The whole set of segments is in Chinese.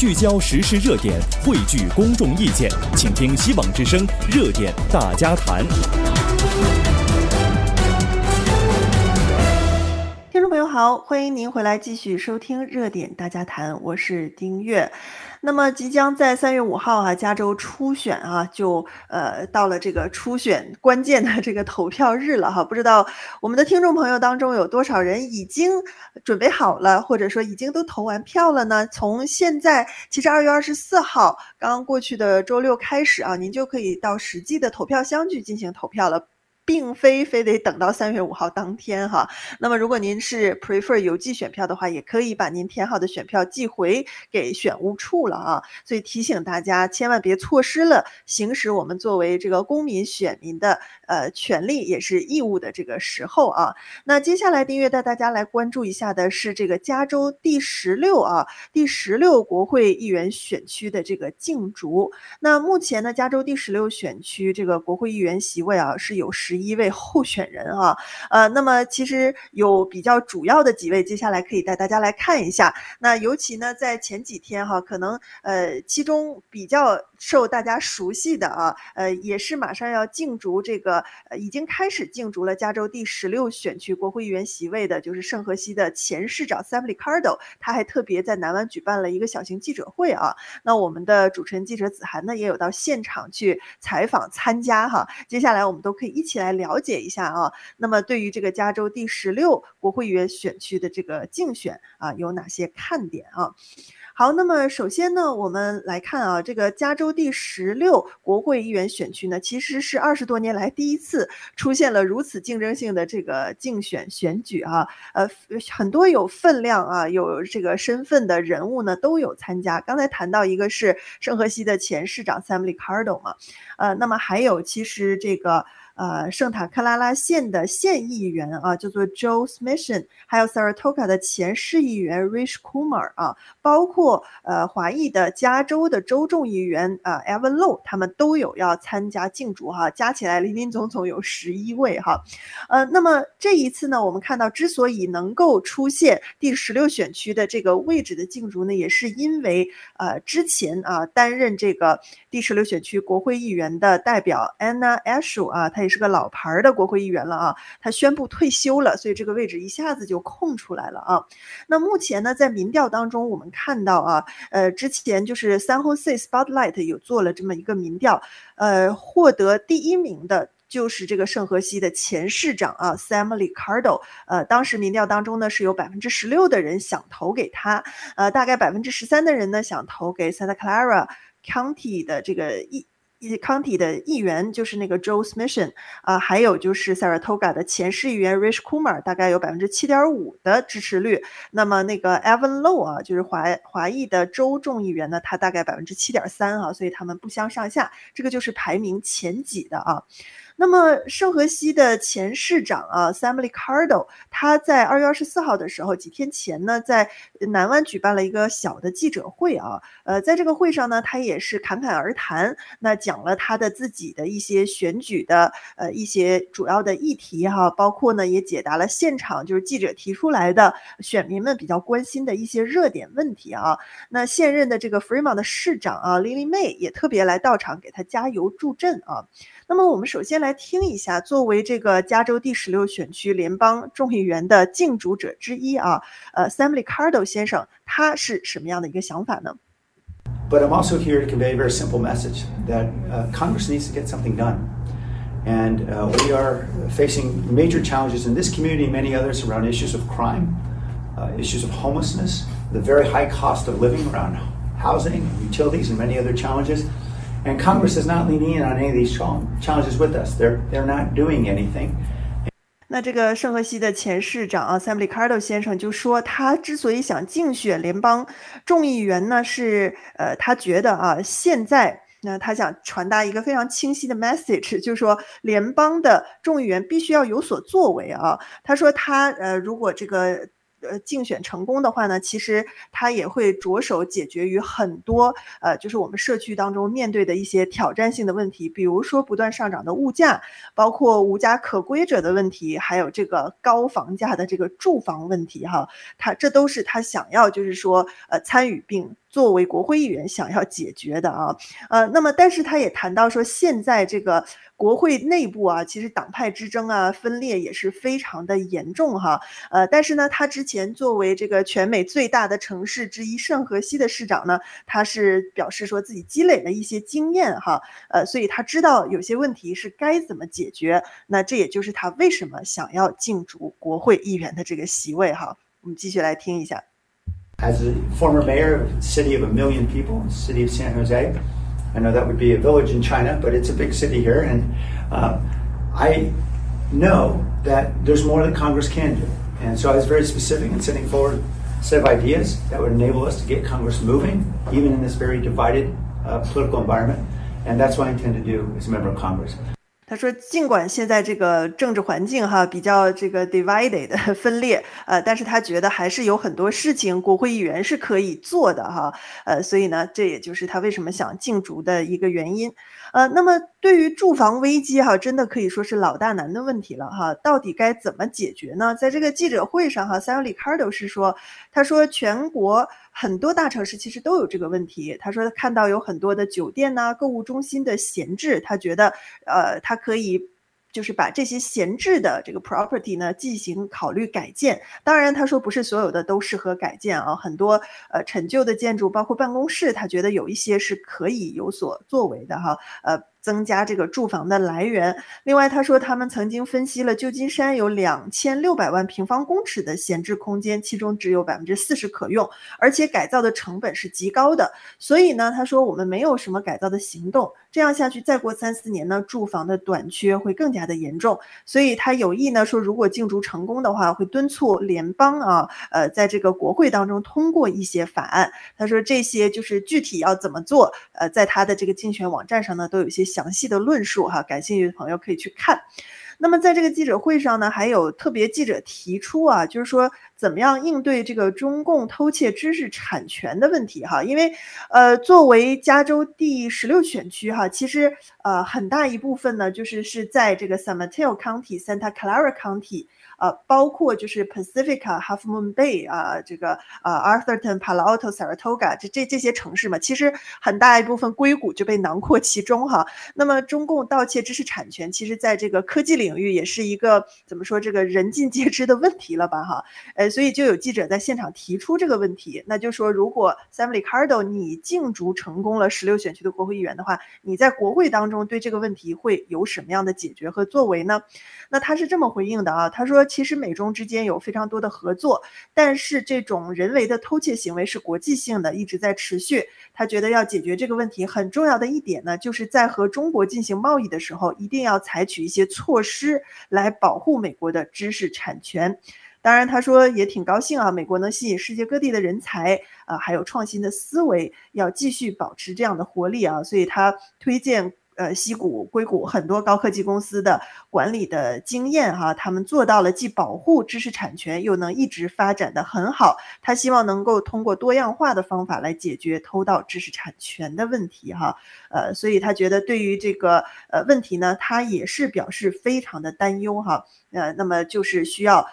聚焦时事热点，汇聚公众意见，请听希望之声热点大家谈。听众朋友好，欢迎您回来继续收听热点大家谈，我是丁月。那么即将在三月五号啊，加州初选啊，就呃到了这个初选关键的这个投票日了哈。不知道我们的听众朋友当中有多少人已经准备好了，或者说已经都投完票了呢？从现在其实二月二十四号刚刚过去的周六开始啊，您就可以到实际的投票箱去进行投票了。并非非得等到三月五号当天哈，那么如果您是 prefer 邮寄选票的话，也可以把您填好的选票寄回给选务处了啊。所以提醒大家，千万别错失了行使我们作为这个公民选民的呃权利也是义务的这个时候啊。那接下来订阅带大家来关注一下的是这个加州第十六啊第十六国会议员选区的这个竞逐。那目前呢，加州第十六选区这个国会议员席位啊是有十。一位候选人啊，呃，那么其实有比较主要的几位，接下来可以带大家来看一下。那尤其呢，在前几天哈，可能呃，其中比较受大家熟悉的啊，呃，也是马上要竞逐这个，呃，已经开始竞逐了加州第十六选区国会议员席位的，就是圣荷西的前市长 Sam Liccardo，他还特别在南湾举办了一个小型记者会啊。那我们的主持人记者子涵呢，也有到现场去采访参加哈。接下来我们都可以一起来。来了解一下啊，那么对于这个加州第十六国会议员选区的这个竞选啊，有哪些看点啊？好，那么首先呢，我们来看啊，这个加州第十六国会议员选区呢，其实是二十多年来第一次出现了如此竞争性的这个竞选选举啊，呃，很多有分量啊，有这个身份的人物呢都有参加。刚才谈到一个是圣荷西的前市长 Sam Liccardo 嘛，呃，那么还有其实这个。呃，圣塔克拉拉县的县议员啊，叫做 Joe Smithson，还有 Saratoga 的前市议员 Rich Kumar 啊，包括呃华裔的加州的州众议员啊 Evan Low，他们都有要参加竞逐哈，加起来林林总总有十一位哈。呃，那么这一次呢，我们看到之所以能够出现第十六选区的这个位置的竞逐呢，也是因为呃之前啊担任这个第十六选区国会议员的代表 Anna Ashu 啊，他也是个老牌的国会议员了啊，他宣布退休了，所以这个位置一下子就空出来了啊。那目前呢，在民调当中，我们看到啊，呃，之前就是 San Jose Spotlight 有做了这么一个民调，呃，获得第一名的就是这个圣荷西的前市长啊，Sam Liccardo。呃，当时民调当中呢，是有百分之十六的人想投给他，呃，大概百分之十三的人呢想投给 Santa Clara County 的这个议。County 的议员就是那个 Joe Smithson 啊，还有就是 Saratoga 的前市议员 Rish Kumar，大概有百分之七点五的支持率。那么那个 Evan Low 啊，就是华华裔的州众议员呢，他大概百分之七点三啊，所以他们不相上下。这个就是排名前几的啊。那么圣荷西的前市长啊，Sam Liccardo，他在二月二十四号的时候，几天前呢，在南湾举办了一个小的记者会啊，呃，在这个会上呢，他也是侃侃而谈，那讲讲了他的自己的一些选举的呃一些主要的议题哈，包括呢也解答了现场就是记者提出来的选民们比较关心的一些热点问题啊。那现任的这个 Fremont 的市长啊，Lily May 也特别来到场给他加油助阵啊。那么我们首先来听一下，作为这个加州第十六选区联邦众议员的竞逐者之一啊，呃，Sam Licardo 先生，他是什么样的一个想法呢？But I'm also here to convey a very simple message that uh, Congress needs to get something done, and uh, we are facing major challenges in this community and many others around issues of crime, uh, issues of homelessness, the very high cost of living around housing, utilities, and many other challenges. And Congress is not leaning in on any of these challenges with us. They're they're not doing anything. 那这个圣荷西的前市长啊，Sam Liccardo 先生就说，他之所以想竞选联邦众议员呢，是呃，他觉得啊，现在那他想传达一个非常清晰的 message，就是说联邦的众议员必须要有所作为啊。他说他呃，如果这个。呃，竞选成功的话呢，其实他也会着手解决于很多呃，就是我们社区当中面对的一些挑战性的问题，比如说不断上涨的物价，包括无家可归者的问题，还有这个高房价的这个住房问题哈，他这都是他想要就是说呃参与并作为国会议员想要解决的啊。呃，那么但是他也谈到说，现在这个。国会内部啊，其实党派之争啊，分裂也是非常的严重哈。呃，但是呢，他之前作为这个全美最大的城市之一圣荷西的市长呢，他是表示说自己积累了一些经验哈。呃，所以他知道有些问题是该怎么解决。那这也就是他为什么想要竞逐国会议员的这个席位哈。我们继续来听一下。As a former mayor of a city of a million people, the city of San Jose. I know that would be a village in China, but it's a big city here, and uh, I know that there's more that Congress can do. And so I was very specific in sending forward a set of ideas that would enable us to get Congress moving, even in this very divided uh, political environment. And that's what I intend to do as a member of Congress. 他说：“尽管现在这个政治环境哈比较这个 divided 分裂，呃，但是他觉得还是有很多事情国会议员是可以做的哈，呃，所以呢，这也就是他为什么想竞逐的一个原因。”呃，那么对于住房危机哈，真的可以说是老大难的问题了哈。到底该怎么解决呢？在这个记者会上哈，Sam Liccardo 是说，他说全国很多大城市其实都有这个问题。他说看到有很多的酒店呐、购物中心的闲置，他觉得呃，他可以。就是把这些闲置的这个 property 呢进行考虑改建，当然他说不是所有的都适合改建啊，很多呃陈旧的建筑，包括办公室，他觉得有一些是可以有所作为的哈，呃。增加这个住房的来源。另外，他说他们曾经分析了旧金山有两千六百万平方公尺的闲置空间，其中只有百分之四十可用，而且改造的成本是极高的。所以呢，他说我们没有什么改造的行动。这样下去，再过三四年呢，住房的短缺会更加的严重。所以他有意呢说，如果竞逐成功的话，会敦促联邦啊，呃，在这个国会当中通过一些法案。他说这些就是具体要怎么做，呃，在他的这个竞选网站上呢，都有一些。详细的论述哈，感兴趣的朋友可以去看。那么在这个记者会上呢，还有特别记者提出啊，就是说怎么样应对这个中共偷窃知识产权的问题哈，因为呃，作为加州第十六选区哈，其实呃很大一部分呢，就是是在这个 San Mateo County、Santa Clara County。呃，包括就是 Pacifica、Half Moon Bay 啊，这个呃 Arthurton、Palo Alto、Saratoga 这这这些城市嘛，其实很大一部分硅谷就被囊括其中哈。那么中共盗窃知识产权，其实在这个科技领领域也是一个怎么说这个人尽皆知的问题了吧哈？呃，所以就有记者在现场提出这个问题，那就说如果 Sam Liccardo 你竞逐成功了十六选区的国会议员的话，你在国会当中对这个问题会有什么样的解决和作为呢？那他是这么回应的啊，他说。其实美中之间有非常多的合作，但是这种人为的偷窃行为是国际性的，一直在持续。他觉得要解决这个问题很重要的一点呢，就是在和中国进行贸易的时候，一定要采取一些措施来保护美国的知识产权。当然，他说也挺高兴啊，美国能吸引世界各地的人才啊，还有创新的思维，要继续保持这样的活力啊，所以他推荐。呃，矽谷、硅谷很多高科技公司的管理的经验哈，他们做到了既保护知识产权，又能一直发展得很好。他希望能够通过多样化的方法来解决偷盗知识产权的问题哈。呃，所以他觉得对于这个呃问题呢，他也是表示非常的担忧哈。呃，那么就是需要。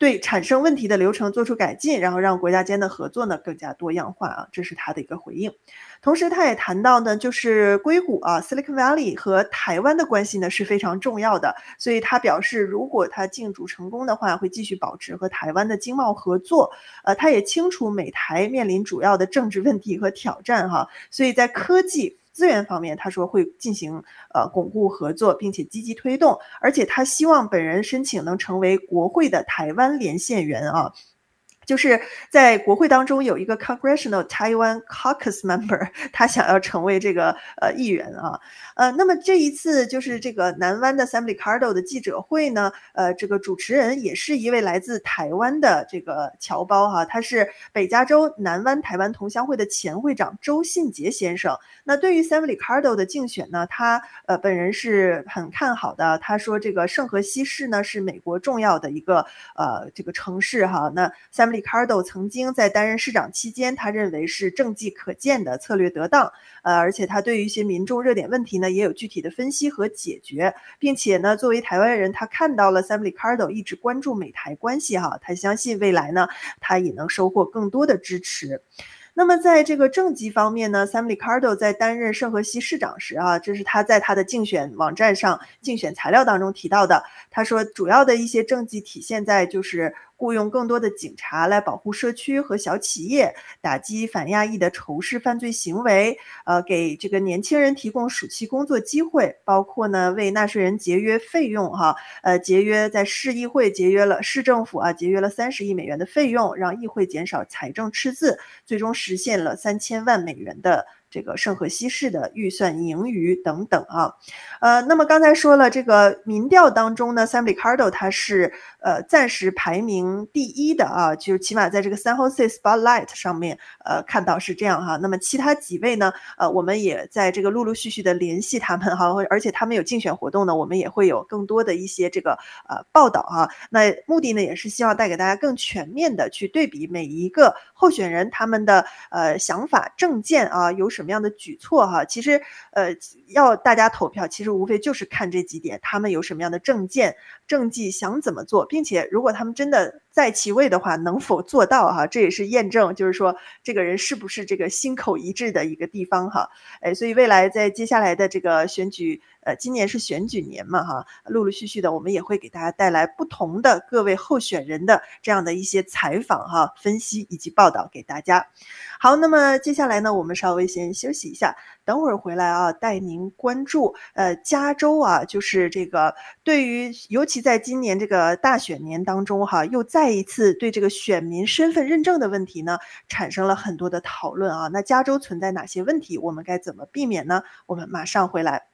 对产生问题的流程做出改进，然后让国家间的合作呢更加多样化啊，这是他的一个回应。同时，他也谈到呢，就是硅谷啊，Silicon Valley 和台湾的关系呢是非常重要的，所以他表示，如果他竞逐成功的话，会继续保持和台湾的经贸合作。呃，他也清楚美台面临主要的政治问题和挑战哈，所以在科技。资源方面，他说会进行呃巩固合作，并且积极推动，而且他希望本人申请能成为国会的台湾连线员啊。就是在国会当中有一个 Congressional Taiwan Caucus Member，他想要成为这个呃议员啊，呃，那么这一次就是这个南湾的 Sam Licardo 的记者会呢，呃，这个主持人也是一位来自台湾的这个侨胞哈，他是北加州南湾台湾同乡会的前会长周信杰先生。那对于 Sam Licardo 的竞选呢，他呃本人是很看好的，他说这个圣何西市呢是美国重要的一个呃这个城市哈，那 Sam。Cardo 曾经在担任市长期间，他认为是政绩可见的，策略得当，呃，而且他对于一些民众热点问题呢，也有具体的分析和解决，并且呢，作为台湾人，他看到了 Sam Liccardo 一直关注美台关系哈，他相信未来呢，他也能收获更多的支持。那么在这个政绩方面呢，Sam Liccardo 在担任圣荷西市长时啊，这是他在他的竞选网站上竞选材料当中提到的。他说，主要的一些政绩体现在就是。雇佣更多的警察来保护社区和小企业，打击反亚裔的仇视犯罪行为，呃，给这个年轻人提供暑期工作机会，包括呢为纳税人节约费用哈，呃，节约在市议会节约了市政府啊节约了三十亿美元的费用，让议会减少财政赤字，最终实现了三千万美元的。这个圣荷西市的预算盈余等等啊，呃，那么刚才说了，这个民调当中呢，Sam Liccardo 他是呃暂时排名第一的啊，就是起码在这个 San Jose Spotlight 上面呃看到是这样哈。那么其他几位呢，呃，我们也在这个陆陆续续的联系他们哈，而且他们有竞选活动呢，我们也会有更多的一些这个呃报道哈。那目的呢，也是希望带给大家更全面的去对比每一个候选人他们的呃想法政见啊，有什什么样的举措哈？其实，呃，要大家投票，其实无非就是看这几点，他们有什么样的政见、政绩，想怎么做，并且如果他们真的在其位的话，能否做到哈？这也是验证，就是说这个人是不是这个心口一致的一个地方哈。哎，所以未来在接下来的这个选举。呃，今年是选举年嘛，哈，陆陆续续的，我们也会给大家带来不同的各位候选人的这样的一些采访哈、分析以及报道给大家。好，那么接下来呢，我们稍微先休息一下，等会儿回来啊，带您关注呃，加州啊，就是这个对于尤其在今年这个大选年当中哈，又这一次对这个选民身份认证的问题呢，产生了很多的讨论啊。那加州存在哪些问题？我们该怎么避免呢？我们马上回来。